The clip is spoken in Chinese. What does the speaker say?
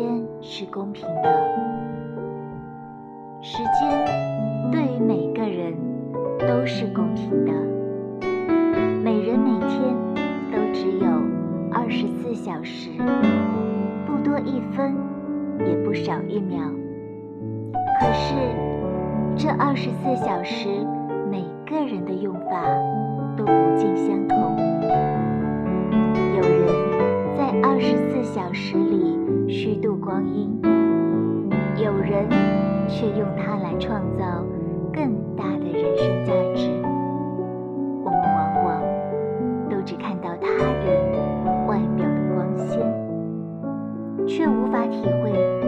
间是公平的。时间对于每个人都是公平的，每人每天都只有二十四小时，不多一分，也不少一秒。可是这二十四小时，每个人的用法都不度光阴。有人却用它来创造更大的人生价值。我们往往都只看到他人外表的光鲜却无法体会